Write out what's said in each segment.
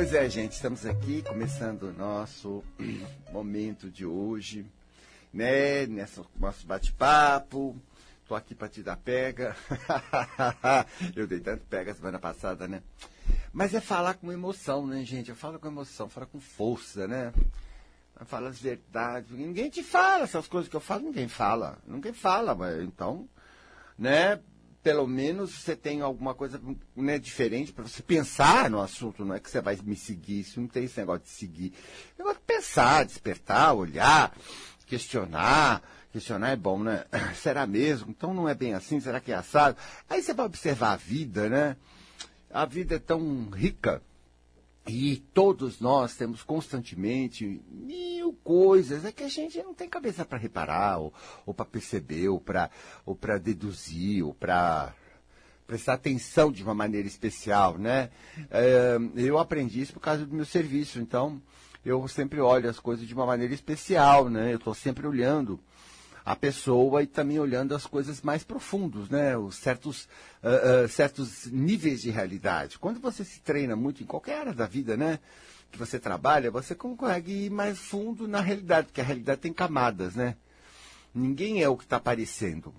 Pois é, gente, estamos aqui começando o nosso momento de hoje, né? Nesse nosso bate-papo. Tô aqui para te dar pega. Eu dei tanto pega semana passada, né? Mas é falar com emoção, né, gente? Eu falo com emoção, falo com força, né? Fala as verdades. Ninguém te fala essas coisas que eu falo, ninguém fala. Ninguém fala, mas então, né? Pelo menos você tem alguma coisa né, diferente para você pensar no assunto. Não é que você vai me seguir, isso não tem esse negócio de seguir. Negócio de pensar, despertar, olhar, questionar. Questionar é bom, né? Será mesmo? Então não é bem assim? Será que é assado? Aí você vai observar a vida, né? A vida é tão rica e todos nós temos constantemente mil coisas, é que a gente não tem cabeça para reparar, ou, ou para perceber, ou para deduzir, ou para prestar atenção de uma maneira especial, né? É, eu aprendi isso por causa do meu serviço, então eu sempre olho as coisas de uma maneira especial, né? Eu estou sempre olhando a pessoa e também olhando as coisas mais profundos, né? Os certos, uh, uh, certos níveis de realidade. Quando você se treina muito em qualquer área da vida, né? Que você trabalha, você consegue ir mais fundo na realidade, porque a realidade tem camadas, né? Ninguém é o que está aparecendo,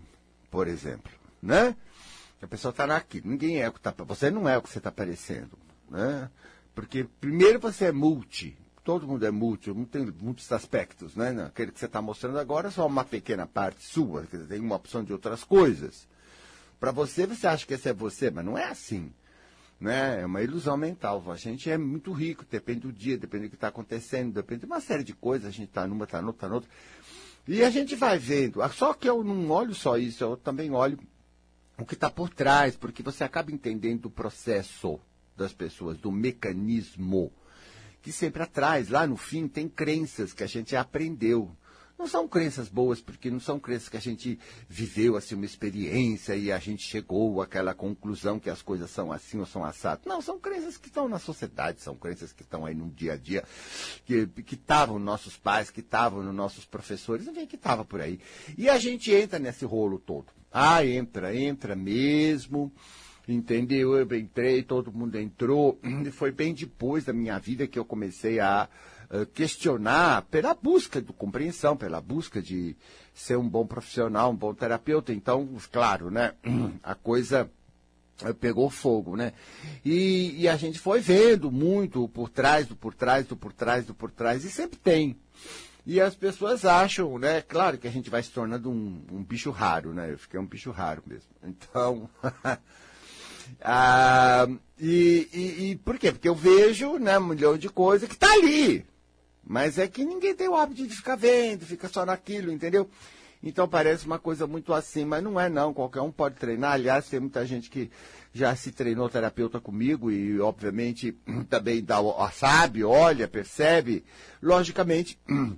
por exemplo, né? A pessoa está aqui, ninguém é o que está... Você não é o que você está aparecendo, né? Porque primeiro você é multi, todo mundo é múltiplo, tem muitos aspectos, né? Aquele que você está mostrando agora é só uma pequena parte sua, quer dizer, tem uma opção de outras coisas. Para você, você acha que esse é você, mas não é assim. Né? É uma ilusão mental. A gente é muito rico, depende do dia, depende do que está acontecendo, depende de uma série de coisas. A gente está numa, está noutra, está noutra. E a gente vai vendo. Ah, só que eu não olho só isso, eu também olho o que está por trás, porque você acaba entendendo o processo das pessoas, do mecanismo que sempre atrás, lá no fim, tem crenças que a gente aprendeu. Não são crenças boas, porque não são crenças que a gente viveu assim uma experiência e a gente chegou àquela conclusão que as coisas são assim ou são assadas. Não, são crenças que estão na sociedade, são crenças que estão aí no dia a dia, que estavam nos nossos pais, que estavam nos nossos professores, enfim, que estava por aí. E a gente entra nesse rolo todo. Ah, entra, entra mesmo entendeu? Eu entrei, todo mundo entrou. E foi bem depois da minha vida que eu comecei a uh, questionar pela busca de compreensão, pela busca de ser um bom profissional, um bom terapeuta. Então, claro, né? A coisa eh, pegou fogo, né? E, e, a gente foi vendo muito por trás, do por trás, do por trás, do por trás, e sempre tem. E as pessoas acham, né? Claro que a gente vai se tornando um, um bicho raro, né? Eu fiquei um bicho raro mesmo. Então, Ah, e, e, e, por quê? Porque eu vejo né, um milhão de coisas que está ali. Mas é que ninguém tem o hábito de ficar vendo, fica só naquilo, entendeu? Então parece uma coisa muito assim, mas não é não. Qualquer um pode treinar. Aliás, tem muita gente que já se treinou terapeuta comigo e, obviamente, também dá, sabe, olha, percebe. Logicamente,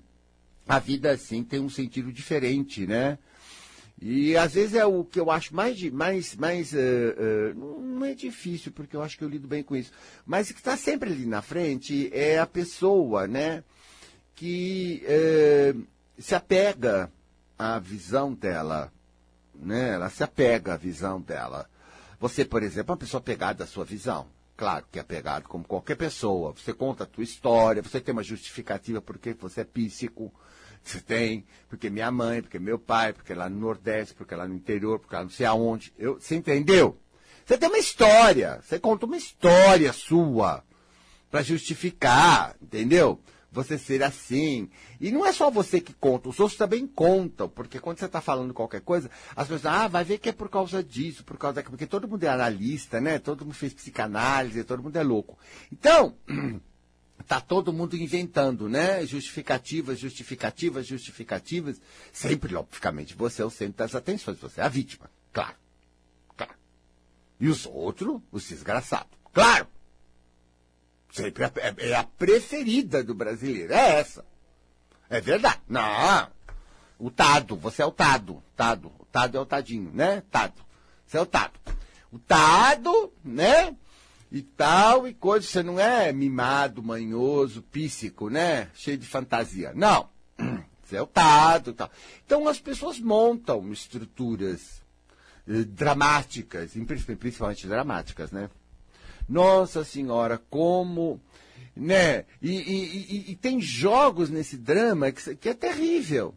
a vida assim tem um sentido diferente, né? E às vezes é o que eu acho mais, mais, mais uh, uh, não é difícil, porque eu acho que eu lido bem com isso, mas o que está sempre ali na frente é a pessoa, né, que uh, se apega à visão dela, né, ela se apega à visão dela. Você, por exemplo, é uma pessoa apegada à sua visão. Claro que é apegado como qualquer pessoa. Você conta a tua história, você tem uma justificativa porque você é psíquico, você tem, porque minha mãe, porque meu pai, porque lá no Nordeste, porque lá no interior, porque lá não sei aonde. Eu, você entendeu? Você tem uma história, você conta uma história sua para justificar, entendeu? Você ser assim. E não é só você que conta, os outros também contam, porque quando você está falando qualquer coisa, as pessoas, ah, vai ver que é por causa disso, por causa daquilo, porque todo mundo é analista, né? Todo mundo fez psicanálise, todo mundo é louco. Então, Está todo mundo inventando, né? Justificativas, justificativas, justificativas. Sempre, logicamente, você é o centro das atenções, você é a vítima. Claro. Claro. E os outros, os desgraçados. Claro. Sempre é, é, é a preferida do brasileiro. É essa. É verdade. Não. O Tado, você é o Tado. Tado. O Tado é o Tadinho, né? Tado. Você é o Tado. O Tado, né? E tal e coisa. Você não é mimado, manhoso, píssico, né? Cheio de fantasia. Não. Você é o e tal. Então as pessoas montam estruturas eh, dramáticas, principalmente dramáticas, né? Nossa Senhora, como né? E, e, e, e, tem jogos nesse drama que, que é terrível.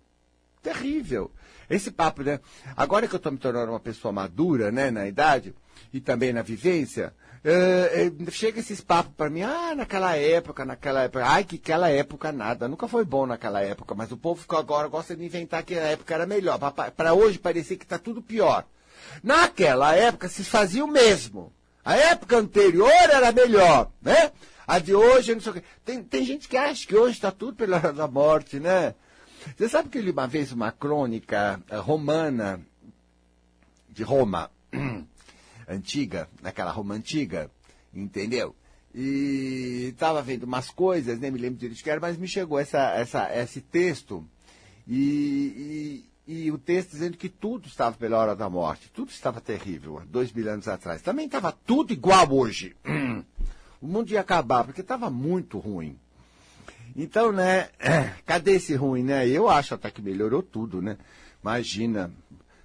Terrível. Esse papo, né? Agora que eu estou me tornando uma pessoa madura, né, na idade, e também na vivência, uh, chega esses papos para mim, ah, naquela época, naquela época, ai, que aquela época nada, nunca foi bom naquela época, mas o povo agora gosta de inventar que a época era melhor, para hoje parecer que está tudo pior. Naquela época se fazia o mesmo. A época anterior era melhor, né? A de hoje, não sei o quê. Tem, tem gente que acha que hoje está tudo pela hora da morte, né? Você sabe que eu li uma vez uma crônica eh, romana de Roma, antiga, naquela Roma antiga, entendeu? E estava vendo umas coisas, nem me lembro direito que era, mas me chegou essa, essa, esse texto e, e, e, o texto dizendo que tudo estava pela hora da morte, tudo estava terrível, dois mil anos atrás. Também estava tudo igual hoje. O mundo ia acabar, porque estava muito ruim. Então, né, cadê esse ruim, né? Eu acho até que melhorou tudo, né? Imagina,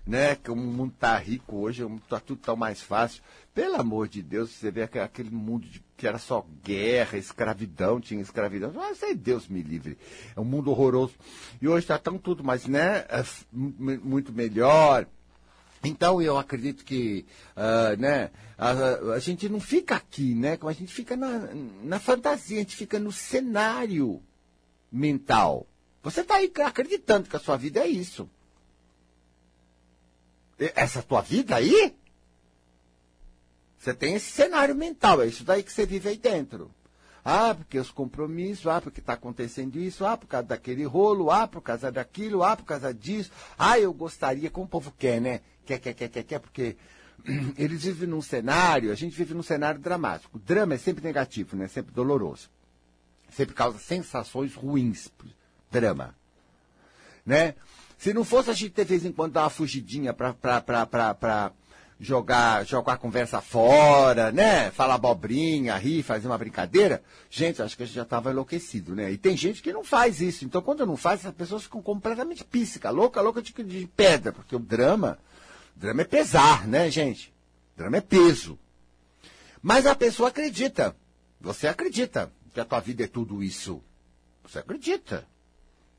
né, que o mundo tá rico hoje, tá tudo tão mais fácil. Pelo amor de Deus, você vê aquele mundo de, que era só guerra, escravidão, tinha escravidão. Ah, aí, Deus me livre. É um mundo horroroso. E hoje está tão tudo mais, né, é muito melhor. Então eu acredito que uh, né, a, a, gente não fica aqui, né? A gente fica na, na fantasia, a gente fica no cenário mental. Você está aí acreditando que a sua vida é isso. Essa tua vida aí? Você tem esse cenário mental, é isso daí que você vive aí dentro. Ah, porque os compromissos, ah, porque está acontecendo isso, ah, por causa daquele rolo, ah, por causa daquilo, ah, por causa disso. Ah, eu gostaria, como o povo quer, né? Quer, quer, quer, quer, quer, porque eles vivem num cenário, a gente vive num cenário dramático. O drama é sempre negativo, né? Sempre doloroso. Sempre causa sensações ruins. Drama. Né? Se não fosse a gente de vez em quando dar uma fugidinha para jogar, jogar a conversa fora, né? Falar abobrinha, rir, fazer uma brincadeira, gente, acho que a gente já estava enlouquecido, né? E tem gente que não faz isso. Então, quando não faz, as pessoas ficam completamente píssica, louca, louca de, de pedra, porque o drama, drama é pesar, né, gente? Drama é peso. Mas a pessoa acredita. Você acredita que a tua vida é tudo isso. Você acredita.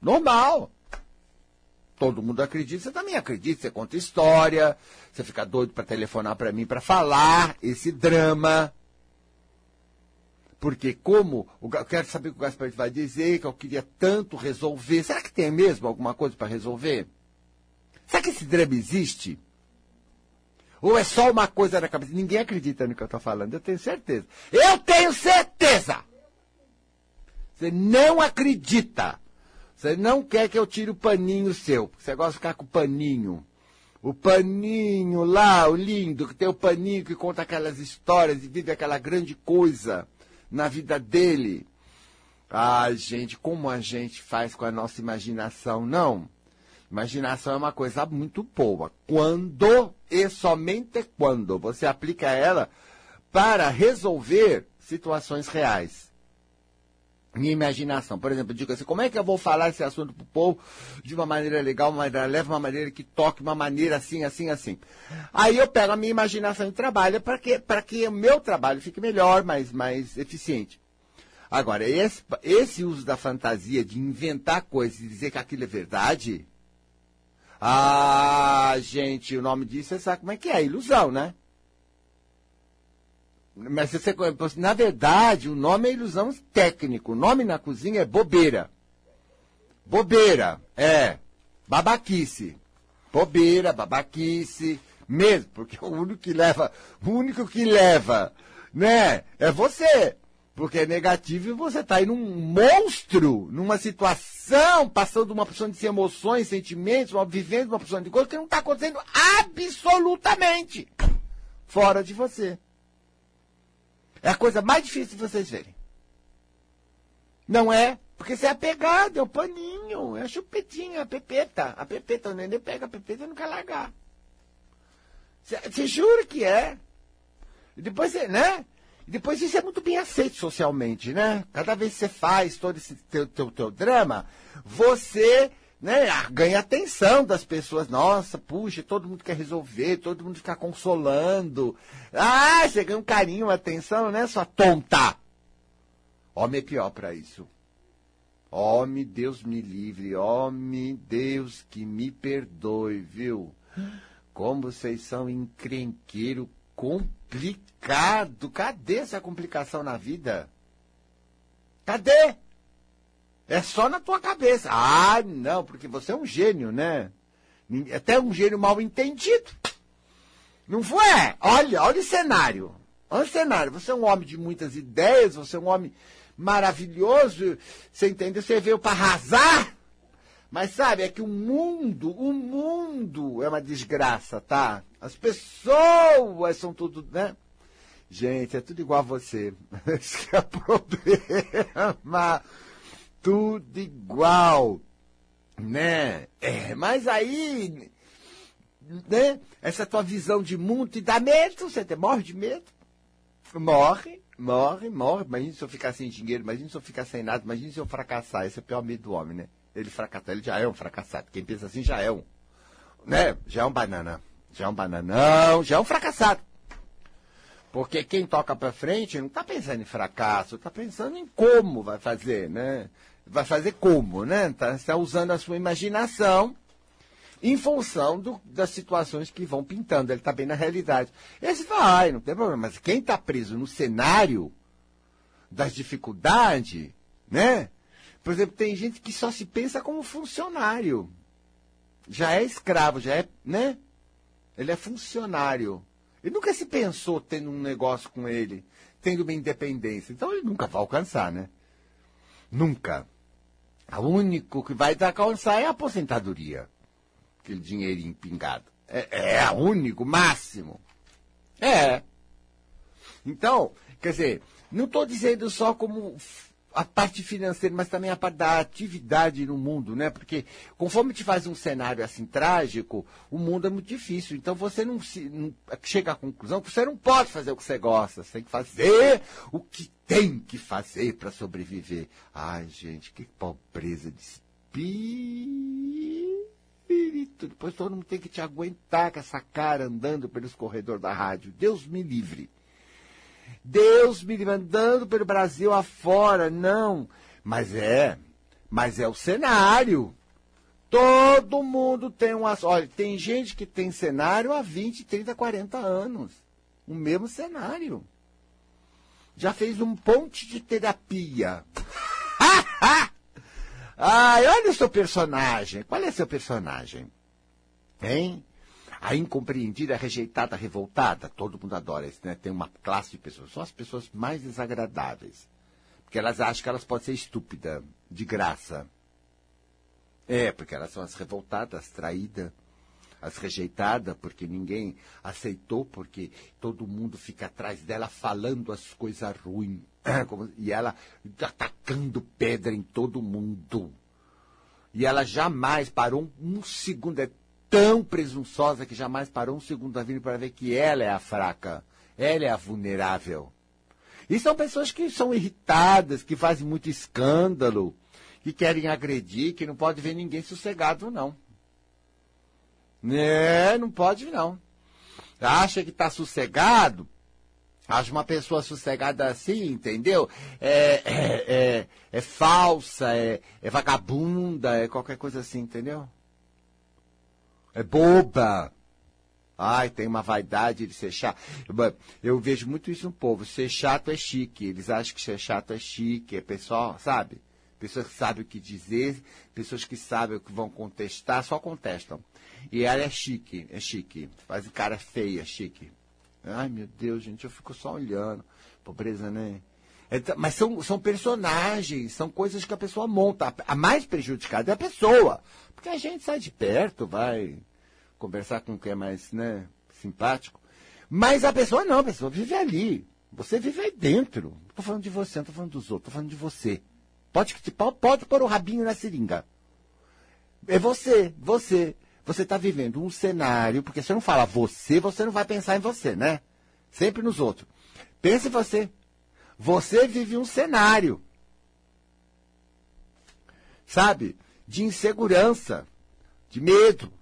Normal todo mundo acredita, você também acredita, você conta história, você fica doido para telefonar para mim para falar esse drama. Porque como, eu quero saber o que o Gaspar vai dizer, que eu queria tanto resolver. Será que tem mesmo alguma coisa para resolver? Será que esse drama existe? Ou é só uma coisa na cabeça? Ninguém acredita no que eu estou falando, eu tenho certeza. Eu tenho certeza! Você não acredita. Você não quer que eu tire o paninho seu, porque você gosta de ficar com o paninho. O paninho lá, o lindo, que tem o paninho que conta aquelas histórias e vive aquela grande coisa na vida dele. Ah, gente, como a gente faz com a nossa imaginação, não? Imaginação é uma coisa muito boa. Quando e somente quando você aplica ela para resolver situações reais minha imaginação. Por exemplo, eu digo assim, como é que eu vou falar esse assunto para o povo de uma maneira legal, uma maneira leve, uma maneira que toque, uma maneira assim, assim, assim. Aí eu pego a minha imaginação e trabalho para que, que o meu trabalho fique melhor, mais, mais eficiente. Agora, esse, esse uso da fantasia de inventar coisas e dizer que aquilo é verdade, ah, gente, o nome disso, você sabe como é que é, ilusão, né? Mas você, na verdade, o nome é ilusão técnico. O nome na cozinha é bobeira. Bobeira, é. Babaquice. Bobeira, babaquice, mesmo, porque o único que leva, o único que leva, né, é você. Porque é negativo e você está aí num monstro, numa situação, passando uma porção de emoções, sentimentos, uma, vivendo uma porção de coisas que não está acontecendo absolutamente fora de você. É a coisa mais difícil de vocês verem. Não é? Porque você é apegado, é o paninho, é a chupetinha, a pepeta. A pepeta, o neném pega a pepeta e não quer largar. Você jura que é? E depois, né? E depois isso é muito bem aceito socialmente, né? Cada vez que você faz todo esse teu, teu, teu drama, você né, ganha atenção das pessoas. Nossa, puxa, todo mundo quer resolver, todo mundo fica consolando. Ah, você ganha um carinho, uma atenção, né, sua tonta? Homem é pior para isso. Homem, Deus me livre. Homem, Deus que me perdoe, viu? Como vocês são encrenqueiro complicado. Cadê essa complicação na vida? Cadê? É só na tua cabeça. Ah, não, porque você é um gênio, né? Até um gênio mal entendido. Não foi? Olha, olha o cenário. Olha o cenário. Você é um homem de muitas ideias, você é um homem maravilhoso. Você entendeu? Você veio para arrasar. Mas sabe, é que o mundo, o mundo é uma desgraça, tá? As pessoas são tudo, né? Gente, é tudo igual a você. Esse é o problema. Tudo igual, né? É, mas aí, né? Essa tua visão de mundo te dá medo, você te morre de medo. Morre, morre, morre. Imagina se eu ficar sem dinheiro, imagina se eu ficar sem nada, imagina se eu fracassar. Esse é o pior medo do homem, né? Ele fracassar, ele já é um fracassado. Quem pensa assim já é um, né? Já é um banana. Já é um bananão, já é um fracassado. Porque quem toca para frente não está pensando em fracasso, está pensando em como vai fazer, né? Vai fazer como, né? Está tá usando a sua imaginação em função do, das situações que vão pintando. Ele está bem na realidade. Esse vai, não tem problema. Mas quem está preso no cenário das dificuldades, né? Por exemplo, tem gente que só se pensa como funcionário. Já é escravo, já é, né? Ele é funcionário. Ele nunca se pensou tendo um negócio com ele, tendo uma independência. Então ele nunca vai alcançar, né? Nunca. O único que vai alcançar é a aposentadoria. Aquele dinheirinho pingado. É, é o único, máximo. É. Então, quer dizer, não estou dizendo só como a parte financeira, mas também a parte da atividade no mundo, né? Porque conforme te faz um cenário assim trágico, o mundo é muito difícil. Então você não, se, não chega à conclusão que você não pode fazer o que você gosta. Você tem que fazer o que tem que fazer para sobreviver. Ai, gente, que pobreza de espírito. Depois todo mundo tem que te aguentar com essa cara andando pelos corredores da rádio. Deus me livre. Deus me mandando pelo Brasil afora. Não. Mas é. Mas é o cenário. Todo mundo tem uma. Olha, tem gente que tem cenário há 20, 30, 40 anos. O mesmo cenário. Já fez um ponte de terapia. Ai, olha o seu personagem. Qual é seu personagem? Hein? A incompreendida, rejeitada, revoltada, todo mundo adora isso, né? Tem uma classe de pessoas, são as pessoas mais desagradáveis. Porque elas acham que elas podem ser estúpidas, de graça. É, porque elas são as revoltadas, as traídas, as rejeitadas, porque ninguém aceitou, porque todo mundo fica atrás dela falando as coisas ruins. E ela atacando pedra em todo mundo. E ela jamais parou um, um segundo. É tão presunçosa que jamais parou um segundo da vida para ver que ela é a fraca, ela é a vulnerável. E são pessoas que são irritadas, que fazem muito escândalo, que querem agredir, que não pode ver ninguém sossegado, não. É, não pode, não. Acha que está sossegado? Acha uma pessoa sossegada assim, entendeu? É, é, é, é falsa, é, é vagabunda, é qualquer coisa assim, entendeu? É boba. Ai, tem uma vaidade de ser chato. Eu vejo muito isso no povo. Ser chato é chique. Eles acham que ser chato é chique. É pessoal, sabe? Pessoas que sabem o que dizer, pessoas que sabem o que vão contestar, só contestam. E ela é chique, é chique. Faz cara feia, chique. Ai, meu Deus, gente, eu fico só olhando. Pobreza, né? É, mas são, são personagens, são coisas que a pessoa monta. A mais prejudicada é a pessoa. Porque a gente sai de perto, vai conversar com quem é mais né, simpático. Mas a pessoa não, a pessoa vive ali. Você vive aí dentro. Estou falando de você, não estou falando dos outros, estou falando de você. Pode, pode pôr o rabinho na seringa. É você, você. Você está vivendo um cenário, porque se eu não fala você, você não vai pensar em você, né? Sempre nos outros. Pense em você. Você vive um cenário. Sabe? de insegurança, de medo,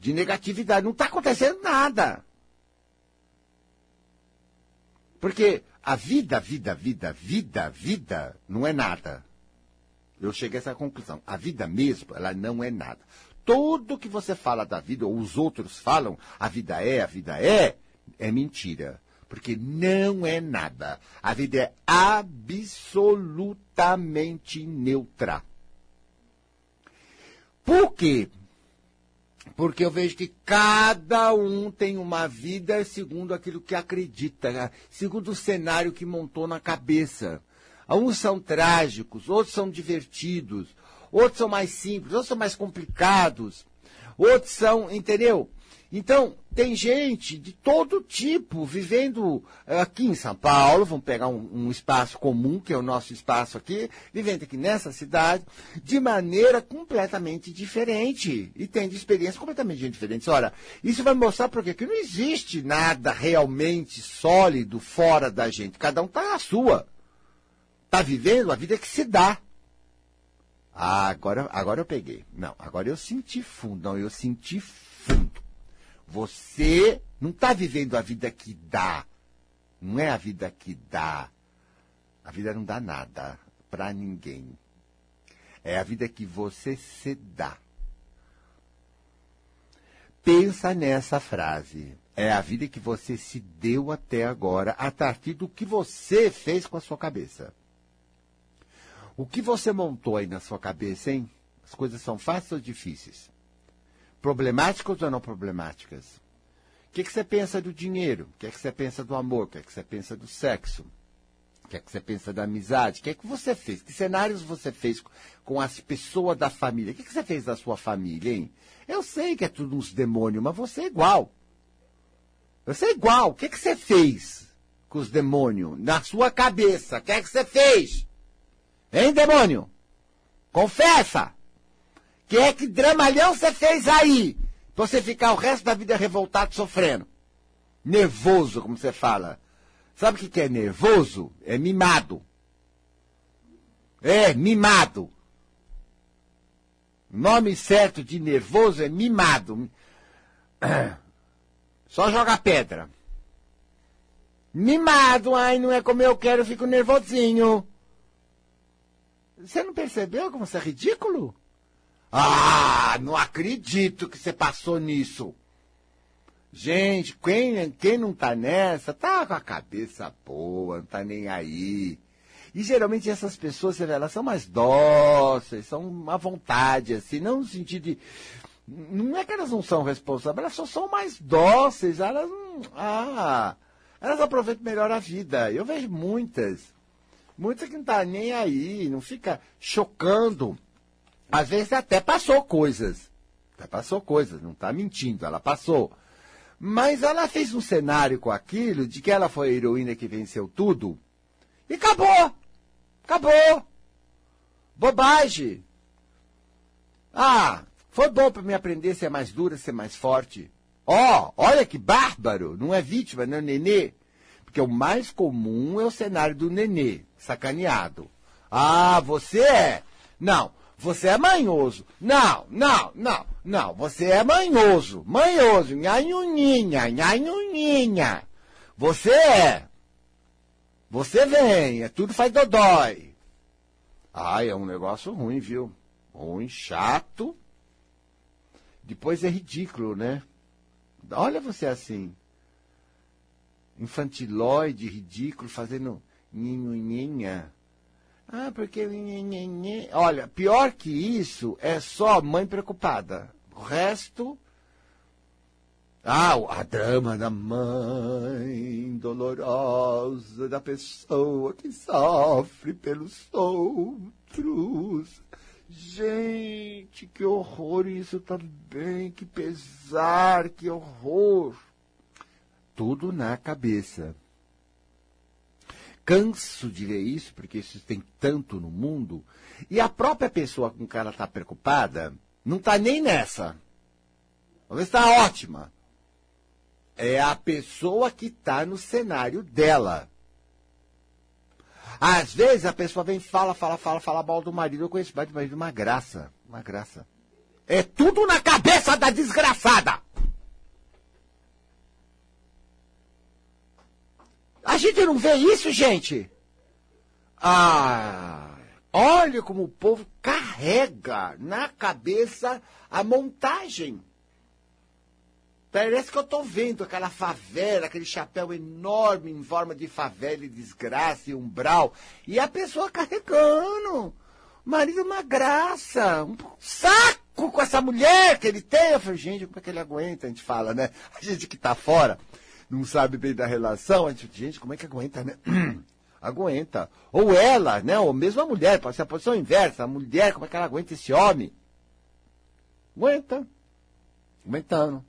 de negatividade. Não está acontecendo nada. Porque a vida, vida, vida, vida, vida não é nada. Eu cheguei a essa conclusão. A vida mesmo, ela não é nada. Tudo que você fala da vida, ou os outros falam, a vida é, a vida é, é mentira. Porque não é nada. A vida é absolutamente neutra. Por quê? Porque eu vejo que cada um tem uma vida segundo aquilo que acredita, segundo o cenário que montou na cabeça. Uns são trágicos, outros são divertidos, outros são mais simples, outros são mais complicados, outros são, entendeu? Então, tem gente de todo tipo vivendo eh, aqui em São Paulo, vamos pegar um, um, espaço comum, que é o nosso espaço aqui, vivendo aqui nessa cidade, de maneira completamente diferente. E tendo experiências completamente diferentes. Ora, isso vai mostrar porque que não existe nada realmente sólido fora da gente. Cada um está na sua. Está vivendo a vida que se dá. Ah, agora, agora eu peguei. Não, agora eu senti fundo. Não, eu senti fundo. Você não está vivendo a vida que dá. Não é a vida que dá. A vida não dá nada para ninguém. É a vida que você se dá. Pensa nessa frase. É a vida que você se deu até agora, a partir do que você fez com a sua cabeça. O que você montou aí na sua cabeça, hein? As coisas são fáceis ou difíceis? Problemáticas ou não problemáticas? O que, que você pensa do dinheiro? O que, que você pensa do amor? O que, que você pensa do sexo? O que, que você pensa da amizade? O que, que você fez? Que cenários você fez com as pessoas da família? O que, que você fez da sua família, hein? Eu sei que é tudo uns demônios, mas você é igual. Você é igual. O que, que você fez com os demônios? Na sua cabeça. O que, que você fez? Hein, demônio? Confessa! Que é que dramalhão você fez aí? Pra você ficar o resto da vida revoltado, sofrendo. Nervoso, como você fala. Sabe o que é nervoso? É mimado. É, mimado. Nome certo de nervoso é mimado. Só joga pedra. Mimado, ai, não é como eu quero, eu fico nervosinho. Você não percebeu como você é ridículo? Ah, não acredito que você passou nisso. Gente, quem, quem não tá nessa, tá com a cabeça boa, não tá nem aí. E geralmente essas pessoas, você vê, elas são mais dóceis, são à vontade, assim, não no sentido de. Não é que elas não são responsáveis, elas só são mais dóceis, elas não. Ah, elas aproveitam melhor a vida. Eu vejo muitas. Muitas que não tá nem aí, não fica chocando às vezes até passou coisas. Até passou coisas, não está mentindo, ela passou. Mas ela fez um cenário com aquilo de que ela foi a heroína que venceu tudo. E acabou! Acabou! Bobagem! Ah, foi bom para me aprender a ser mais dura, ser mais forte. Ó, oh, olha que bárbaro! Não é vítima, não é nenê. Porque o mais comum é o cenário do nenê, sacaneado. Ah, você é? Não, você é manhoso. Não, não, não, não. Você é manhoso. Manhoso. Nhanhuninha, nhanhuninha. Você é. Você vem. É tudo faz dodói. Ai, é um negócio ruim, viu? Ruim, chato. Depois é ridículo, né? Olha você assim. Infantilóide, ridículo, fazendo nhinhuninha. Ah, porque. Olha, pior que isso é só mãe preocupada. O resto. Ah, a drama da mãe dolorosa, da pessoa que sofre pelos outros. Gente, que horror isso também, que pesar, que horror. Tudo na cabeça. Canso de ver isso, porque isso tem tanto no mundo. E a própria pessoa com que ela está preocupada não está nem nessa. Talvez está ótima. É a pessoa que está no cenário dela. Às vezes a pessoa vem fala, fala, fala, fala mal do marido. Eu conheço o marido, uma graça. Uma graça. É tudo na cabeça da desgraçada. A gente não vê isso, gente? Ah, olha como o povo carrega na cabeça a montagem. Parece que eu estou vendo aquela favela, aquele chapéu enorme em forma de favela e desgraça e umbral. E a pessoa carregando. Marido uma graça. Um saco com essa mulher que ele tem. Eu falei, gente, como é que ele aguenta? A gente fala, né? A gente que está fora, não sabe bem da relação. A gente, gente, como é que aguenta, né? aguenta. Ou ela, né? Ou mesmo a mulher, pode ser a posição inversa. A mulher, como é que ela aguenta esse homem? Aguenta. Aguentando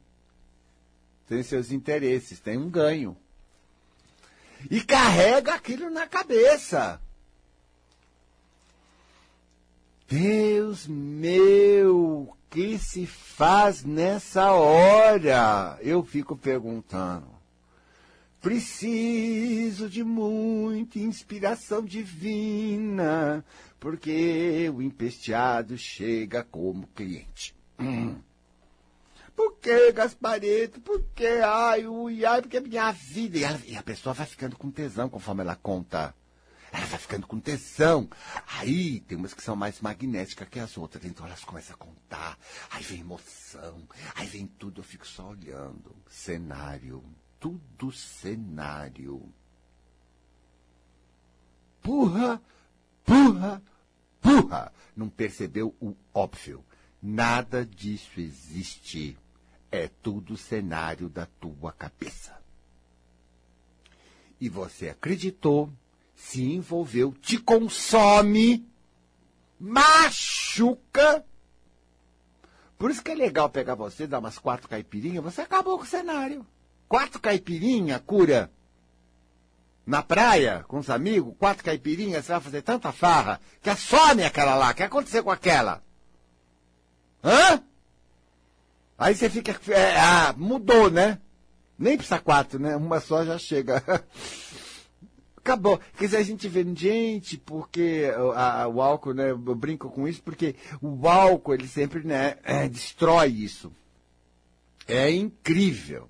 tem seus interesses, tem um ganho. E carrega aquilo na cabeça. Deus meu, o que se faz nessa hora? Eu fico perguntando. Preciso de muita inspiração divina, porque o empesteado chega como cliente. Hum. Por que, Gaspareto? Por que? Ai, ui, ai, porque é minha vida. E, ela, e a pessoa vai ficando com tesão conforme ela conta. Ela vai ficando com tesão. Aí tem umas que são mais magnéticas que as outras. Então elas começam a contar. Aí vem emoção. Aí vem tudo. Eu fico só olhando. Cenário. Tudo cenário. Burra, burra, burra. Não percebeu o óbvio. Nada disso existe. É tudo cenário da tua cabeça. E você acreditou, se envolveu, te consome, machuca. Por isso que é legal pegar você, dar umas quatro caipirinhas, você acabou com o cenário. Quatro caipirinhas cura. Na praia, com os amigos, quatro caipirinhas, você vai fazer tanta farra que some aquela lá. O que aconteceu com aquela? Hã? Aí você fica. É, ah, mudou, né? Nem precisa quatro, né? Uma só já chega. Acabou. Quer dizer, a gente vê, gente, porque a, a, o álcool, né? Eu brinco com isso, porque o álcool, ele sempre, né, é, destrói isso. É incrível.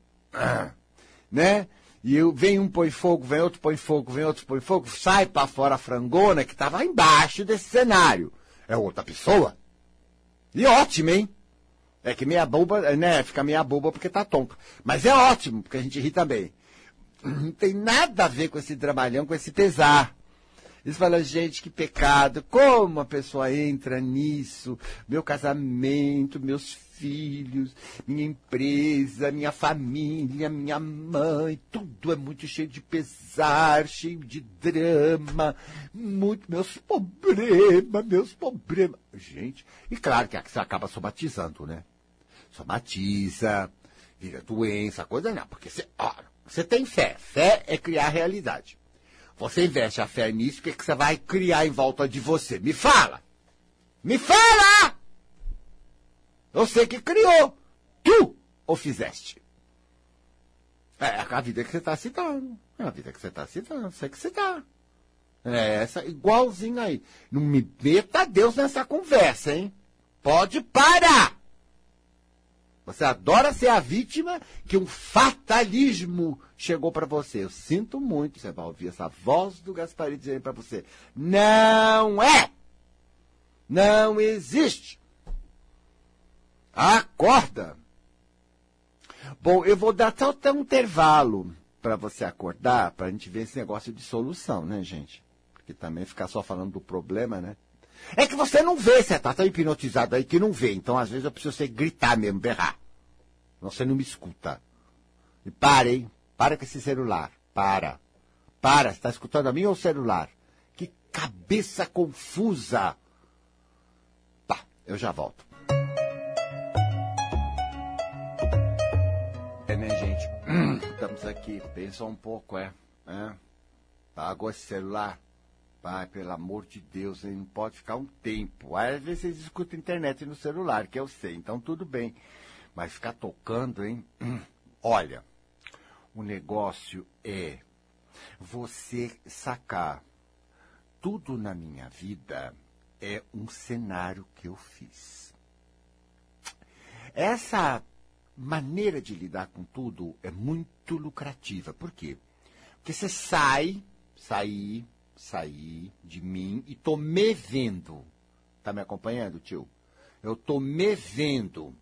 Né? E eu, vem um põe fogo, vem outro põe fogo, vem outro põe fogo, sai para fora a frangona que estava embaixo desse cenário. É outra pessoa. E ótimo, hein? É que meia boba, né? Fica meia boba porque tá tonto. Mas é ótimo, porque a gente ri também. Não tem nada a ver com esse trabalhão, com esse pesar. Eles falam, gente, que pecado, como a pessoa entra nisso? Meu casamento, meus filhos, minha empresa, minha família, minha mãe, tudo é muito cheio de pesar, cheio de drama, muito meus problemas, meus problemas. Gente, e claro que você acaba somatizando, né? somatiza, vira doença, coisa não. Porque você, ó, você tem fé. Fé é criar realidade. Você investe a fé nisso, o que, que você vai criar em volta de você? Me fala! Me fala! Você que criou. Tu o fizeste. É a vida que você está citando. É a vida que você está citando. Você que citar. É essa, igualzinho aí. Não me meta Deus nessa conversa, hein? Pode parar! Você adora ser a vítima que um fatalismo chegou para você. Eu sinto muito, você vai ouvir essa voz do Gaspari dizendo para você: não é! Não existe! Acorda! Bom, eu vou dar só até um intervalo para você acordar, para a gente ver esse negócio de solução, né, gente? Porque também ficar só falando do problema, né? É que você não vê, você tá tão hipnotizado aí que não vê. Então, às vezes, eu preciso você gritar mesmo, berrar. Você não me escuta. E pare, hein? Para com esse celular. Para. Para. Está escutando a mim ou o celular? Que cabeça confusa. Tá, eu já volto. É, né, gente? Estamos aqui. Pensa um pouco, é. é. Pagou esse celular? Pai, pelo amor de Deus, ele não pode ficar um tempo. Aí, às vezes vocês escutam internet no celular, que eu sei, então tudo bem. Mas ficar tocando, hein? Olha, o negócio é você sacar tudo na minha vida é um cenário que eu fiz. Essa maneira de lidar com tudo é muito lucrativa. Por quê? que você sai, sair, sair de mim e tô me vendo. Tá me acompanhando, tio? Eu tô me vendo.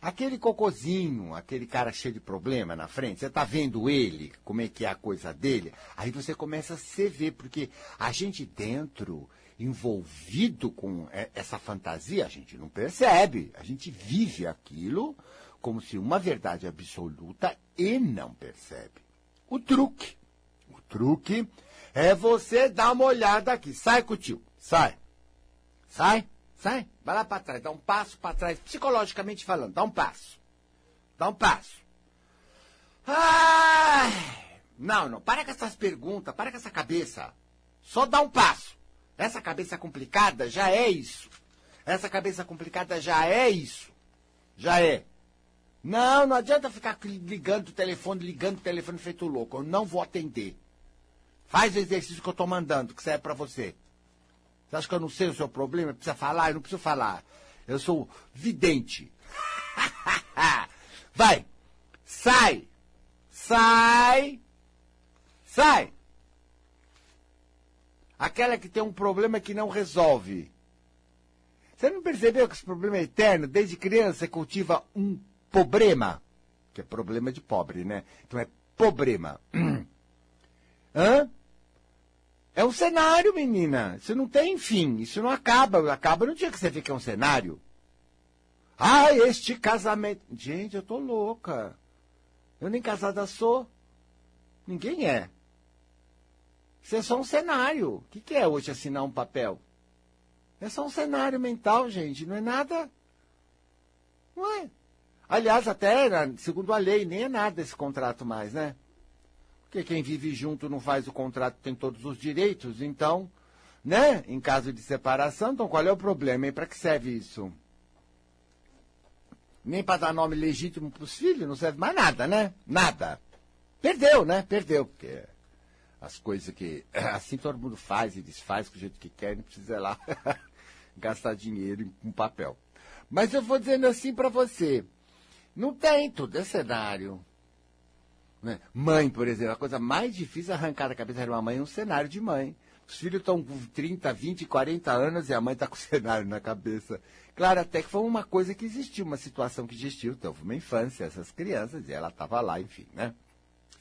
Aquele cocozinho, aquele cara cheio de problema na frente, você tá vendo ele, como é que é a coisa dele? Aí você começa a se ver, porque a gente dentro, envolvido com essa fantasia, a gente não percebe. A gente vive aquilo como se uma verdade absoluta e não percebe. O truque. Truque é você dar uma olhada aqui. Sai com o tio. Sai. Sai. Sai, vai lá para trás, dá um passo para trás, psicologicamente falando, dá um passo. Dá um passo. Ai, não, não, para com essas perguntas, para com essa cabeça. Só dá um passo. Essa cabeça complicada já é isso. Essa cabeça complicada já é isso. Já é. Não, não adianta ficar ligando o telefone, ligando o telefone feito louco. Eu não vou atender. Faz o exercício que eu estou mandando, que serve para você. Você acha que eu não sei o seu problema? Precisa falar? Eu não preciso falar. Eu sou vidente. Vai! Sai! Sai! Sai! Aquela que tem um problema que não resolve. Você não percebeu que esse problema é eterno? Desde criança você cultiva um problema. Que é problema de pobre, né? Então é problema. Hã? É um cenário, menina. Isso não tem fim. Isso não acaba. Acaba no dia que você que é um cenário. Ah, este casamento. Gente, eu tô louca. Eu nem casada sou. Ninguém é. Isso é só um cenário. O que, que é hoje assinar um papel? É só um cenário mental, gente. Não é nada. Não é. Aliás, até, segundo a lei, nem é nada esse contrato mais, né? Porque quem vive junto não faz o contrato, tem todos os direitos, então, né? Em caso de separação, então qual é o problema? E para que serve isso? Nem para dar nome legítimo para os filhos, não serve mais nada, né? Nada. Perdeu, né? Perdeu, porque as coisas que assim todo mundo faz e desfaz do jeito que quer, não precisa lá gastar dinheiro com papel. Mas eu vou dizendo assim para você, não tem tudo, é cenário. Né? Mãe, por exemplo, a coisa mais difícil é arrancar da cabeça de uma mãe é um cenário de mãe. Os filhos estão com 30, 20, 40 anos e a mãe está com o cenário na cabeça. Claro, até que foi uma coisa que existiu, uma situação que existiu. Então, foi uma infância, essas crianças, e ela estava lá, enfim, né?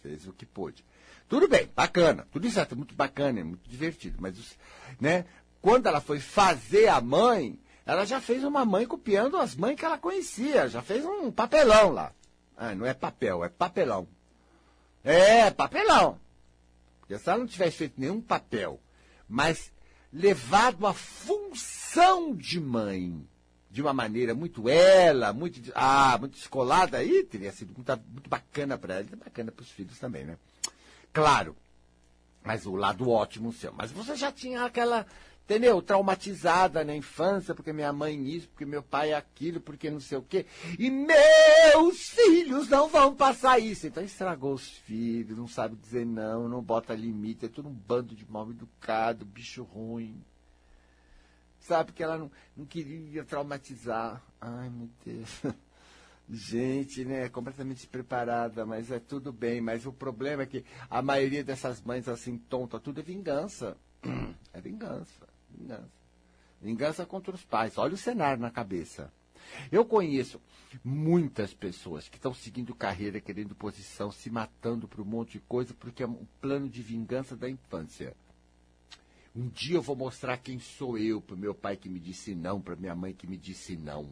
Fez o que pôde. Tudo bem, bacana. Tudo isso é muito bacana, é muito divertido. Mas, né? Quando ela foi fazer a mãe, ela já fez uma mãe copiando as mães que ela conhecia. Já fez um papelão lá. Ah, não é papel, é papelão. É, papelão. Porque se ela não tivesse feito nenhum papel, mas levado a função de mãe, de uma maneira muito ela, muito, ah, muito descolada, aí teria sido muito, muito bacana para ela e bacana para os filhos também, né? Claro, mas o lado ótimo seu. Mas você já tinha aquela entendeu? Traumatizada na infância, porque minha mãe isso, porque meu pai aquilo, porque não sei o quê. E meus filhos não vão passar isso. Então estragou os filhos, não sabe dizer não, não bota limite, é tudo um bando de mal educado, bicho ruim. Sabe que ela não, não queria traumatizar. Ai, meu Deus. Gente, né, completamente despreparada, mas é tudo bem. Mas o problema é que a maioria dessas mães assim, tonta, tudo é vingança. É vingança. Vingança. Vingança contra os pais. Olha o cenário na cabeça. Eu conheço muitas pessoas que estão seguindo carreira, querendo posição, se matando por um monte de coisa, porque é um plano de vingança da infância. Um dia eu vou mostrar quem sou eu para meu pai que me disse não, para minha mãe que me disse não.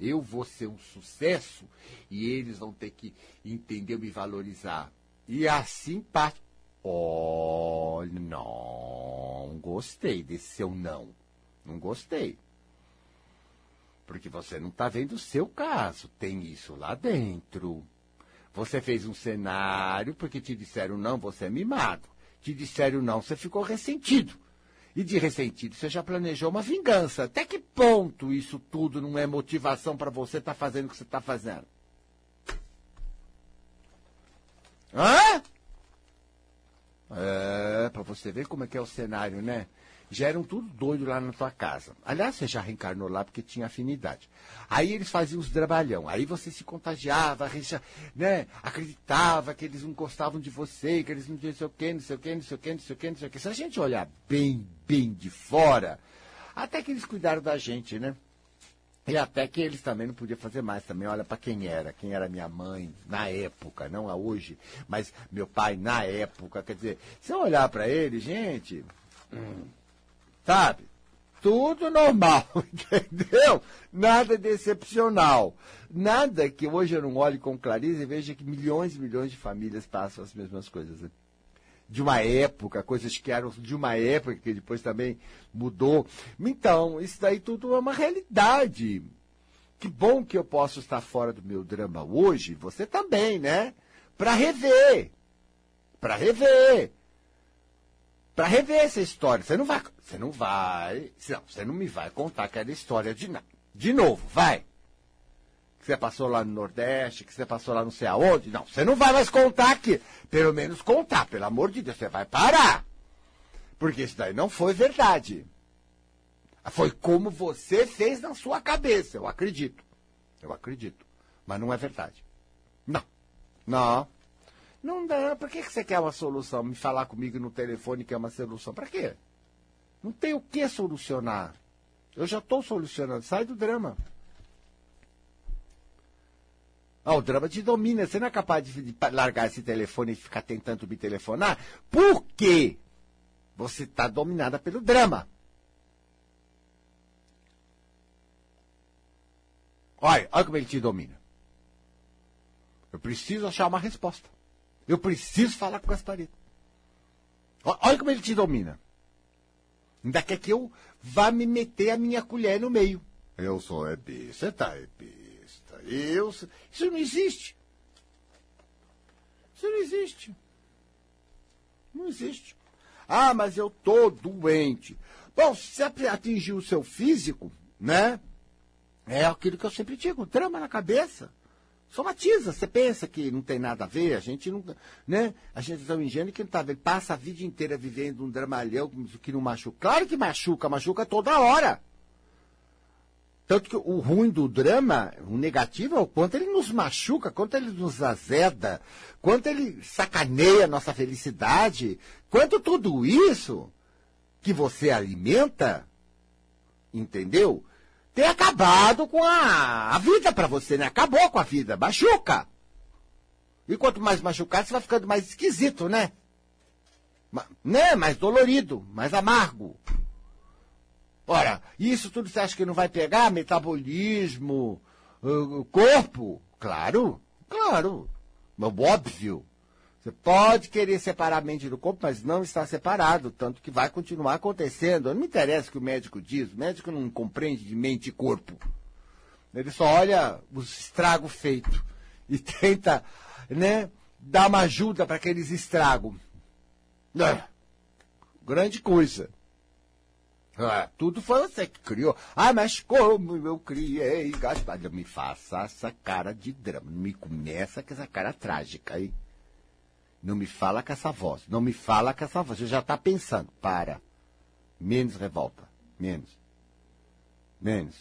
Eu vou ser um sucesso e eles vão ter que entender, me valorizar. E assim parte. Olha, não gostei desse seu não. Não gostei. Porque você não está vendo o seu caso. Tem isso lá dentro. Você fez um cenário porque te disseram não, você é mimado. Te disseram não, você ficou ressentido. E de ressentido, você já planejou uma vingança. Até que ponto isso tudo não é motivação para você estar tá fazendo o que você está fazendo? Hã? É, para você ver como é que é o cenário, né? Já eram tudo doido lá na tua casa. Aliás, você já reencarnou lá porque tinha afinidade. Aí eles faziam os drabalhão. Aí você se contagiava, né? acreditava que eles não gostavam de você, que eles não sei o quê, não sei o quê, não sei o quê, não sei o quê, não sei o quê. Se a gente olhar bem, bem de fora, até que eles cuidaram da gente, né? E até que eles também não podiam fazer mais. Também olha para quem era. Quem era minha mãe na época, não a hoje, mas meu pai na época. Quer dizer, se eu olhar para ele, gente, hum, sabe? Tudo normal, entendeu? Nada de excepcional. Nada que hoje eu não olhe com clareza e veja que milhões e milhões de famílias passam as mesmas coisas. De uma época, coisas que eram de uma época que depois também mudou. Então, isso daí tudo é uma realidade. Que bom que eu posso estar fora do meu drama hoje, você também, né? Para rever. Para rever. Para rever essa história. Você não vai, você não vai, não, você não me vai contar aquela história de de novo, vai que você passou lá no Nordeste, que você passou lá não sei aonde. Não, você não vai mais contar aqui. Pelo menos contar, pelo amor de Deus, você vai parar. Porque isso daí não foi verdade. Foi como você fez na sua cabeça, eu acredito. Eu acredito. Mas não é verdade. Não. Não. Não dá. Por que você quer uma solução? Me falar comigo no telefone que é uma solução. Para quê? Não tem o que solucionar. Eu já estou solucionando. Sai do drama. Ah, o drama te domina. Você não é capaz de largar esse telefone e ficar tentando me telefonar? Por quê? Você está dominada pelo drama. Olha, olha como ele te domina. Eu preciso achar uma resposta. Eu preciso falar com o Gasparito. Olha como ele te domina. Ainda quer que eu vá me meter a minha colher no meio. Eu sou é Você tá é eu, isso não existe. Isso não existe. Não existe. Ah, mas eu tô doente. Bom, se atingiu o seu físico, né? É aquilo que eu sempre digo, trama na cabeça. Somatiza, você pensa que não tem nada a ver, a gente não, né? A gente é tão ingênuo que não tá vendo. Passa a vida inteira vivendo um dramalhão que não machuca. Claro que machuca, machuca toda hora. Tanto que o ruim do drama, o negativo, é o quanto ele nos machuca, quanto ele nos azeda, quanto ele sacaneia a nossa felicidade, quanto tudo isso que você alimenta, entendeu? Tem acabado com a, a vida para você, né? Acabou com a vida, machuca. E quanto mais machucado, você vai ficando mais esquisito, né? né? Mais dolorido, mais amargo. Ora, isso tudo você acha que não vai pegar? Metabolismo, uh, corpo? Claro, claro. Óbvio. Você pode querer separar a mente do corpo, mas não está separado, tanto que vai continuar acontecendo. Não me interessa o que o médico diz, o médico não compreende de mente e corpo. Ele só olha os estragos feitos e tenta né, dar uma ajuda para aqueles estragos. É, grande coisa. Ah, tudo foi você que criou. Ah, mas como eu criei, Gaspar? Me faça essa cara de drama. Não me começa com essa cara trágica aí. Não me fala com essa voz. Não me fala com essa voz. Você já está pensando. Para. Menos revolta. Menos. Menos.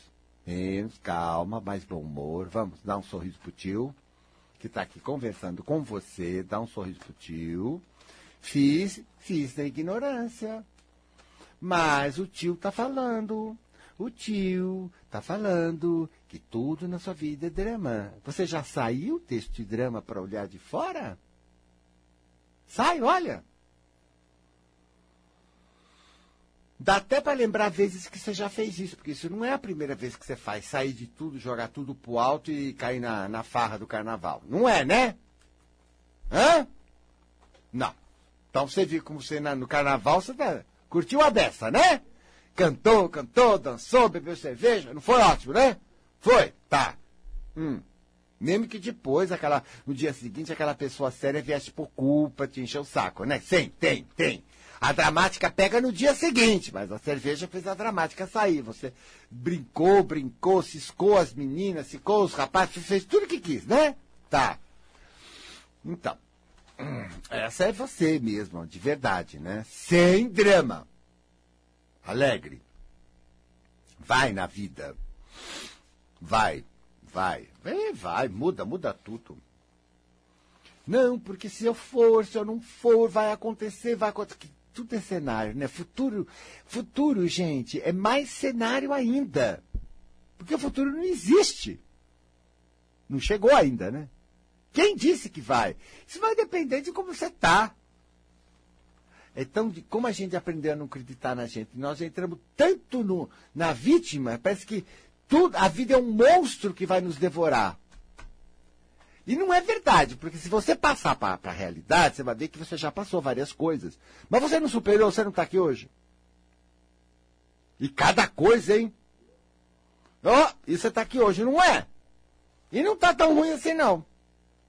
Menos. Calma, mais bom humor. Vamos dar um sorriso pro tio, que está aqui conversando com você. Dá um sorriso pro tio. Fiz, fiz na ignorância. Mas o tio tá falando. O tio tá falando que tudo na sua vida é drama. Você já saiu deste drama para olhar de fora? Sai, olha. Dá até para lembrar vezes que você já fez isso, porque isso não é a primeira vez que você faz, sair de tudo, jogar tudo pro alto e cair na, na farra do carnaval. Não é, né? Hã? Não. Então você viu como você no carnaval, você tá, Curtiu a dessa, né? Cantou, cantou, dançou, bebeu cerveja. Não foi ótimo, né? Foi, tá. Hum. Mesmo que depois, aquela, no dia seguinte, aquela pessoa séria viesse por culpa, te encher o saco, né? Sim, tem, tem. A dramática pega no dia seguinte, mas a cerveja fez a dramática sair. Você brincou, brincou, ciscou as meninas, ciscou os rapazes, fez tudo o que quis, né? Tá. Então, essa é você mesmo, de verdade, né? Sem drama. Alegre. Vai na vida. Vai, vai. Vai, vai, muda, muda tudo. Não, porque se eu for, se eu não for, vai acontecer, vai acontecer. Tudo é cenário, né? Futuro, futuro, gente, é mais cenário ainda. Porque o futuro não existe. Não chegou ainda, né? Quem disse que vai? Isso vai depender de como você está. Então, de como a gente aprendeu a não acreditar na gente, nós entramos tanto no, na vítima, parece que tudo, a vida é um monstro que vai nos devorar. E não é verdade, porque se você passar para a realidade, você vai ver que você já passou várias coisas. Mas você não superou, você não está aqui hoje. E cada coisa, hein? Ó, oh, e você está aqui hoje, não é? E não está tão ruim assim, não.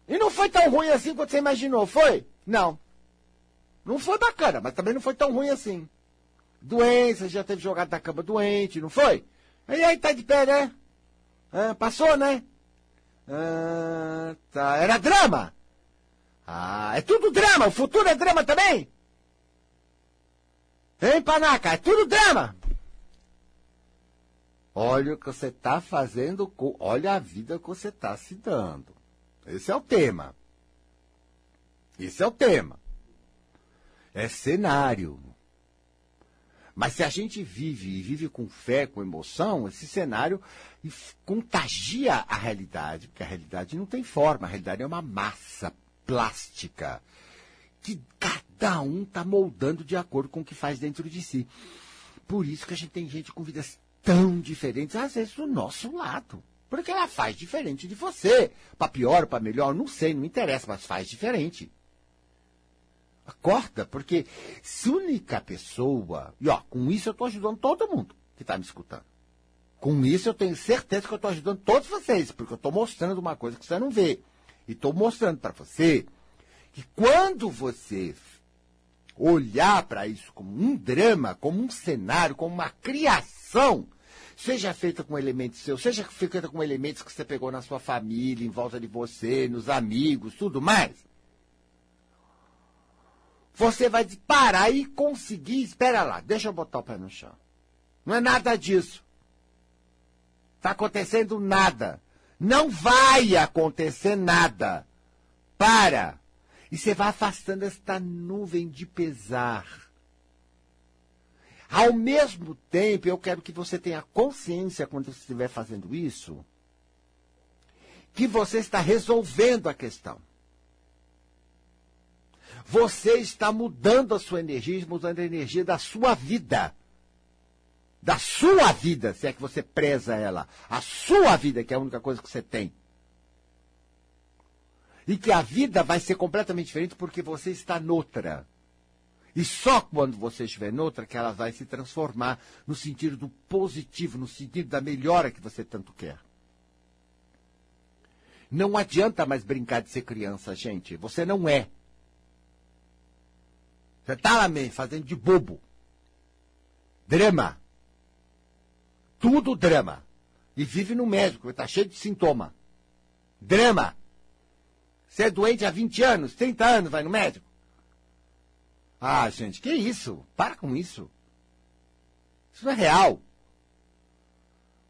E não foi tão ruim assim quanto você imaginou, foi? Não. Não foi bacana, mas também não foi tão ruim assim. Doença, já teve jogado na cama doente, não foi? E aí tá de pé, né? Ah, passou, né? Ah, tá. Era drama? Ah, é tudo drama. O futuro é drama também? Hein, Panaca? É tudo drama. Olha o que você está fazendo, com... olha a vida que você está se dando. Esse é o tema. Esse é o tema. É cenário. Mas se a gente vive e vive com fé, com emoção, esse cenário contagia a realidade, porque a realidade não tem forma, a realidade é uma massa plástica que cada um está moldando de acordo com o que faz dentro de si. Por isso que a gente tem gente com vidas tão diferentes, às vezes do nosso lado. Porque ela faz diferente de você. Para pior ou para melhor, não sei, não interessa, mas faz diferente. Acorda, porque se única pessoa. E ó, com isso eu estou ajudando todo mundo que está me escutando. Com isso eu tenho certeza que eu estou ajudando todos vocês, porque eu estou mostrando uma coisa que você não vê. E estou mostrando para você que quando você olhar para isso como um drama, como um cenário, como uma criação, seja feita com elementos seus, seja feita com elementos que você pegou na sua família, em volta de você, nos amigos, tudo mais. Você vai parar e conseguir, espera lá, deixa eu botar o pé no chão. Não é nada disso. Está acontecendo nada. Não vai acontecer nada. Para. E você vai afastando esta nuvem de pesar ao mesmo tempo, eu quero que você tenha consciência quando você estiver fazendo isso, que você está resolvendo a questão. Você está mudando a sua energia, mudando a energia da sua vida. Da sua vida, se é que você preza ela. A sua vida, que é a única coisa que você tem. E que a vida vai ser completamente diferente porque você está noutra. E só quando você estiver noutra que ela vai se transformar no sentido do positivo, no sentido da melhora que você tanto quer. Não adianta mais brincar de ser criança, gente. Você não é. Você está lá mesmo, fazendo de bobo. Drama. Tudo drama. E vive no médico, está cheio de sintoma. Drama. Você é doente há 20 anos, 30 anos, vai no médico. Ah, gente, que isso? Para com isso. Isso não é real.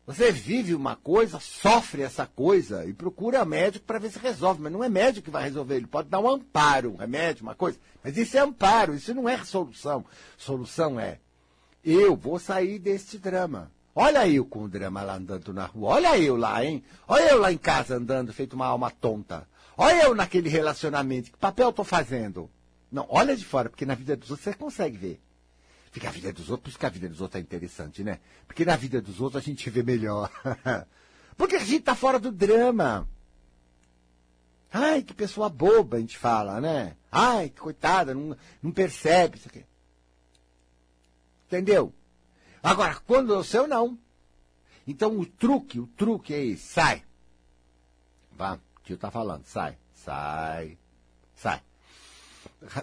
Você vive uma coisa, sofre essa coisa e procura médico para ver se resolve. Mas não é médico que vai resolver. Ele pode dar um amparo, um remédio, uma coisa. Mas isso é amparo, isso não é solução. Solução é: eu vou sair deste drama. Olha eu com o drama lá andando na rua. Olha eu lá, hein? Olha eu lá em casa andando, feito uma alma tonta. Olha eu naquele relacionamento. Que papel eu tô fazendo? Não, olha de fora, porque na vida dos outros você consegue ver. Fica a vida dos outros, por isso que a vida dos outros é interessante, né? Porque na vida dos outros a gente vê melhor. porque a gente tá fora do drama. Ai, que pessoa boba, a gente fala, né? Ai, que coitada, não, não percebe isso aqui. Entendeu? Agora, quando é o seu, não. Então, o truque, o truque é esse. Sai. Vá, o tio tá falando. Sai, sai, sai.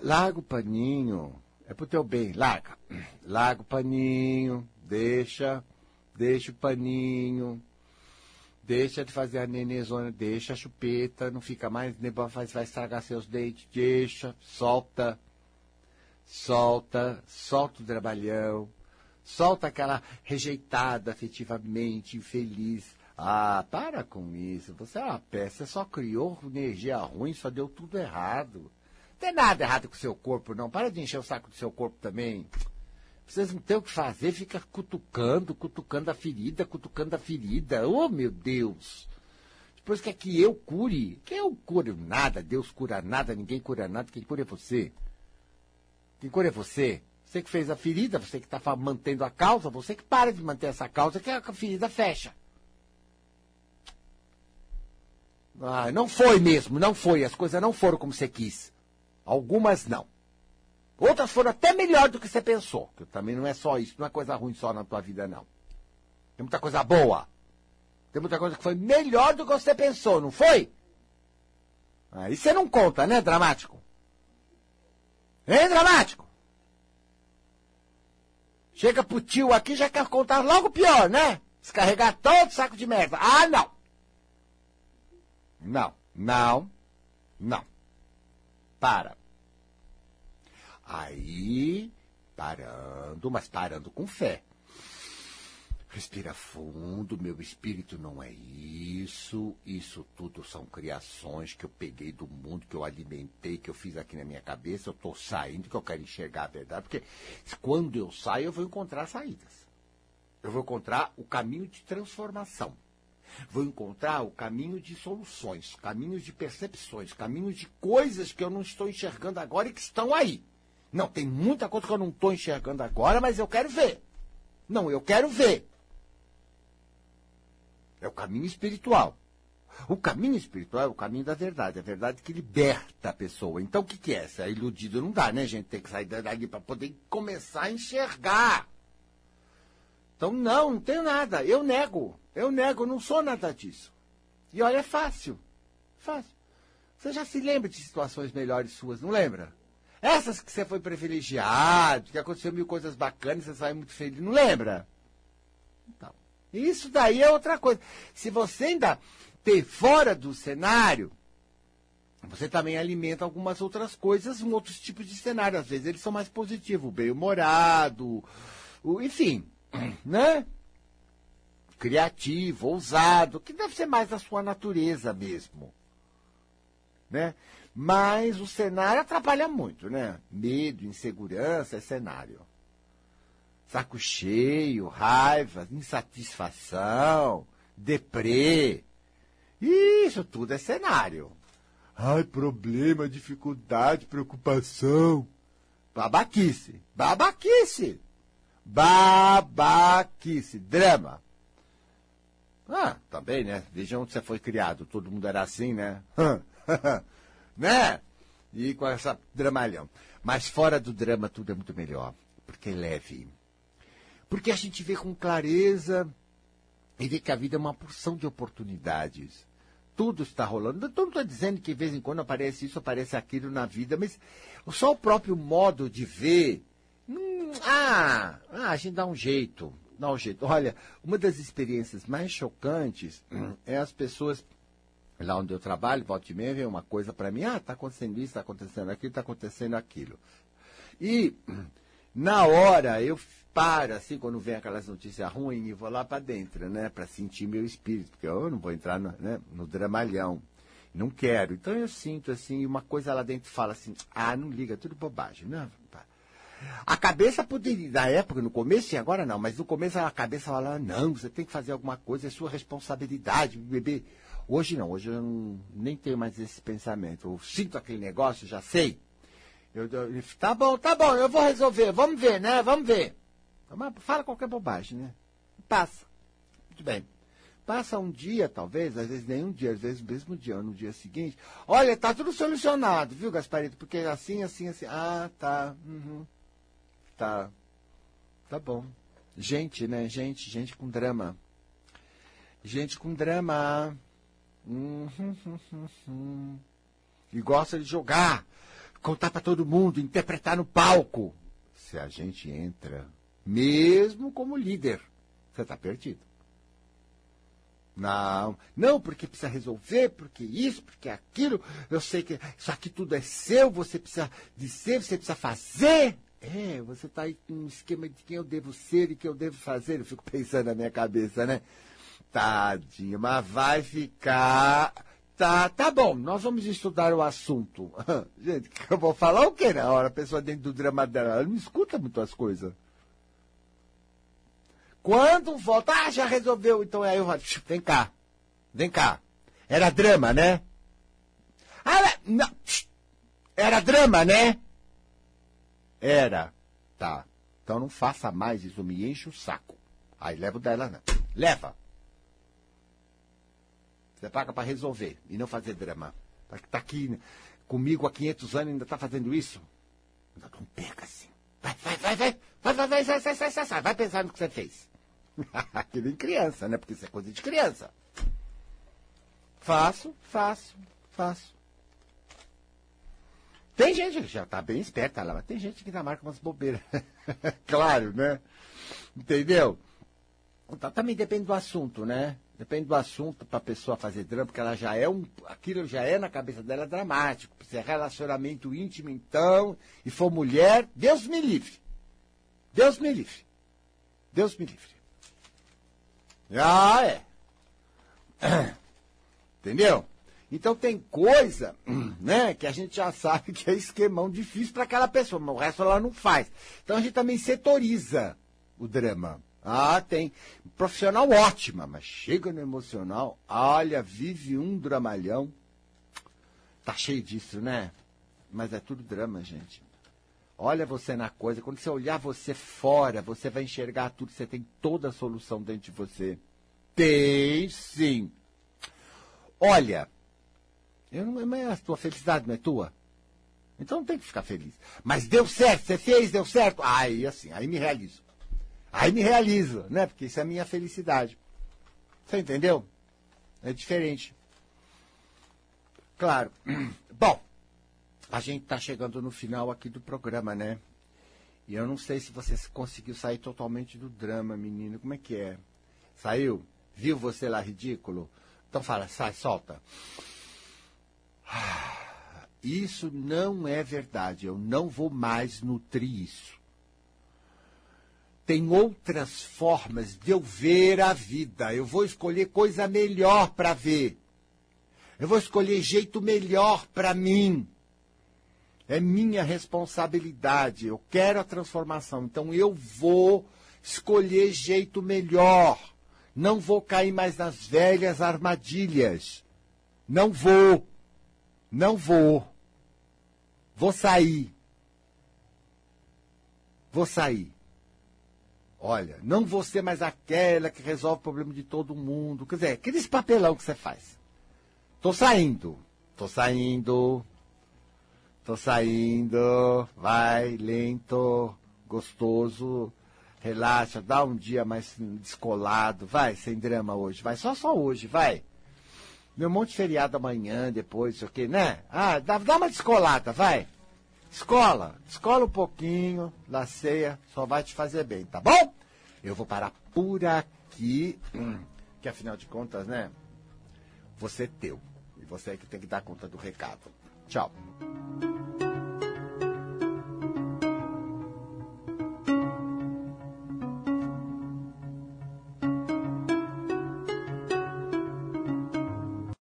Larga o paninho. É pro teu bem. Larga. Larga o paninho. Deixa. Deixa o paninho. Deixa de fazer a nenezona, deixa a chupeta, não fica mais, vai, vai estragar seus dentes, deixa, solta, solta, solta o trabalhão, solta aquela rejeitada afetivamente, infeliz. Ah, para com isso, você é uma peça, só criou energia ruim, só deu tudo errado. Tem nada errado com o seu corpo, não. Para de encher o saco do seu corpo também. Vocês não têm o que fazer, fica cutucando, cutucando a ferida, cutucando a ferida. Oh, meu Deus! Depois quer que eu cure. Que eu cure nada, Deus cura nada, ninguém cura nada, quem cura é você. Quem cura é você. Você que fez a ferida, você que está mantendo a causa, você que para de manter essa causa, que a ferida fecha. Ah, não foi mesmo, não foi. As coisas não foram como você quis. Algumas não. Outras foram até melhor do que você pensou. Que também não é só isso, não é coisa ruim só na tua vida, não. Tem muita coisa boa. Tem muita coisa que foi melhor do que você pensou, não foi? Aí você não conta, né, dramático? Hein, dramático? Chega pro tio aqui já quer contar logo pior, né? Descarregar todo saco de merda. Ah, não! Não, não, não. Para. Aí, parando, mas parando com fé. Respira fundo, meu espírito não é isso. Isso tudo são criações que eu peguei do mundo, que eu alimentei, que eu fiz aqui na minha cabeça. Eu estou saindo, que eu quero enxergar a verdade, porque quando eu saio, eu vou encontrar saídas. Eu vou encontrar o caminho de transformação. Vou encontrar o caminho de soluções, caminhos de percepções, caminhos de coisas que eu não estou enxergando agora e que estão aí. Não, tem muita coisa que eu não estou enxergando agora, mas eu quero ver. Não, eu quero ver. É o caminho espiritual. O caminho espiritual é o caminho da verdade, a verdade que liberta a pessoa. Então o que, que é? Se é iludido não dá, né, gente? Tem que sair dali para poder começar a enxergar. Então, não, não tenho nada. Eu nego. Eu nego, não sou nada disso. E olha, é fácil. Fácil. Você já se lembra de situações melhores suas, não lembra? Essas que você foi privilegiado, que aconteceu mil coisas bacanas, você sai muito feliz, não lembra? Então, isso daí é outra coisa. Se você ainda ter fora do cenário, você também alimenta algumas outras coisas, um outros tipos de cenário. Às vezes eles são mais positivos, bem-humorado, enfim, né? Criativo, ousado, que deve ser mais da sua natureza mesmo. Né? Mas o cenário atrapalha muito, né? Medo, insegurança é cenário. Saco cheio, raiva, insatisfação, deprê. Isso tudo é cenário. Ai, problema, dificuldade, preocupação. Babaquice. Babaquice. Babaquice. Drama. Ah, também, tá né? Vejam onde você foi criado. Todo mundo era assim, né? né? E com essa dramalhão. Mas fora do drama tudo é muito melhor, porque é leve. Porque a gente vê com clareza e vê que a vida é uma porção de oportunidades. Tudo está rolando. Eu não estou dizendo que de vez em quando aparece isso, aparece aquilo na vida, mas só o próprio modo de ver. Hum, ah, ah, a gente dá um jeito. Um jeito. Olha, uma das experiências mais chocantes é as pessoas Lá onde eu trabalho, volta e meia, vem uma coisa para mim, ah, está acontecendo isso, está acontecendo aquilo, está acontecendo aquilo. E, na hora, eu paro, assim, quando vem aquelas notícias ruins, e vou lá para dentro, né, para sentir meu espírito, porque eu não vou entrar no, né, no dramalhão. Não quero. Então eu sinto, assim, uma coisa lá dentro fala assim, ah, não liga, tudo bobagem, né? A cabeça poderia, na época, no começo, e agora não, mas no começo a cabeça fala, não, você tem que fazer alguma coisa, é sua responsabilidade, bebê. Hoje não, hoje eu não, nem tenho mais esse pensamento. Eu sinto aquele negócio, já sei. Eu, eu, tá bom, tá bom, eu vou resolver, vamos ver, né? Vamos ver. Fala qualquer bobagem, né? Passa. Muito bem. Passa um dia, talvez, às vezes nem um dia, às vezes mesmo dia, no dia seguinte. Olha, tá tudo solucionado, viu, Gasparito? Porque assim, assim, assim. Ah, tá. Uhum. Tá. Tá bom. Gente, né? Gente, gente com drama. Gente com drama. Uhum, e gosta de jogar, contar para todo mundo, interpretar no palco. Se a gente entra, mesmo como líder, você está perdido. Não, não, porque precisa resolver, porque isso, porque aquilo. Eu sei que isso aqui tudo é seu, você precisa dizer, você precisa fazer. É, você está aí com um esquema de quem eu devo ser e que eu devo fazer. Eu fico pensando na minha cabeça, né? Tadinho, mas vai ficar. Tá, tá bom, nós vamos estudar o assunto. Gente, eu vou falar o quê na hora? A pessoa dentro do drama dela, ela não escuta muito as coisas. Quando volta, ah, já resolveu. Então aí eu falo, vem cá, vem cá. Era drama, né? Ah, não, era drama, né? Era. Tá. Então não faça mais isso, me enche o saco. Aí leva o dela, não. Leva. Você paga para resolver e não fazer drama. Tá aqui comigo há 500 anos e ainda tá fazendo isso? Não pega assim. Vai, vai, vai, vai. Vai, vai, vai, vai, vai, vai, vai, vai, vai pensar no que você fez. Aquilo em criança, né? Porque isso é coisa de criança. Faço, faço, faço. Tem gente que já tá bem esperta lá, mas tem gente que ainda marca umas bobeiras. claro, né? Entendeu? Então, também depende do assunto, né? Depende do assunto para a pessoa fazer drama, porque ela já é um. Aquilo já é na cabeça dela dramático. Se é relacionamento íntimo, então, e for mulher, Deus me livre. Deus me livre. Deus me livre. Ah, é. Entendeu? Então tem coisa, né, que a gente já sabe que é esquemão difícil para aquela pessoa, mas o resto ela não faz. Então a gente também setoriza o drama. Ah, tem. Profissional ótima, mas chega no emocional, olha, vive um dramalhão. Tá cheio disso, né? Mas é tudo drama, gente. Olha você na coisa, quando você olhar você fora, você vai enxergar tudo, você tem toda a solução dentro de você. Tem sim. Olha, eu não, mas a tua felicidade não é tua. Então não tem que ficar feliz. Mas deu certo, você fez, deu certo. Aí assim, aí me realizo. Aí me realizo, né? Porque isso é a minha felicidade. Você entendeu? É diferente. Claro. Bom, a gente está chegando no final aqui do programa, né? E eu não sei se você conseguiu sair totalmente do drama, menino. Como é que é? Saiu? Viu você lá ridículo? Então fala, sai, solta. Isso não é verdade. Eu não vou mais nutrir isso. Tem outras formas de eu ver a vida. Eu vou escolher coisa melhor para ver. Eu vou escolher jeito melhor para mim. É minha responsabilidade. Eu quero a transformação. Então eu vou escolher jeito melhor. Não vou cair mais nas velhas armadilhas. Não vou. Não vou. Vou sair. Vou sair. Olha, não vou ser mais aquela que resolve o problema de todo mundo. Quer dizer, aquele papelão que você faz. Tô saindo. Tô saindo. Tô saindo, vai, lento, gostoso, relaxa, dá um dia mais descolado, vai, sem drama hoje, vai, só só hoje, vai. Meu monte de feriado amanhã, depois, isso aqui, né? Ah, dá, dá uma descolada, vai. Escola, escola um pouquinho, laceia, só vai te fazer bem, tá bom? Eu vou parar por aqui, que afinal de contas, né? Você é teu. E você é que tem que dar conta do recado. Tchau.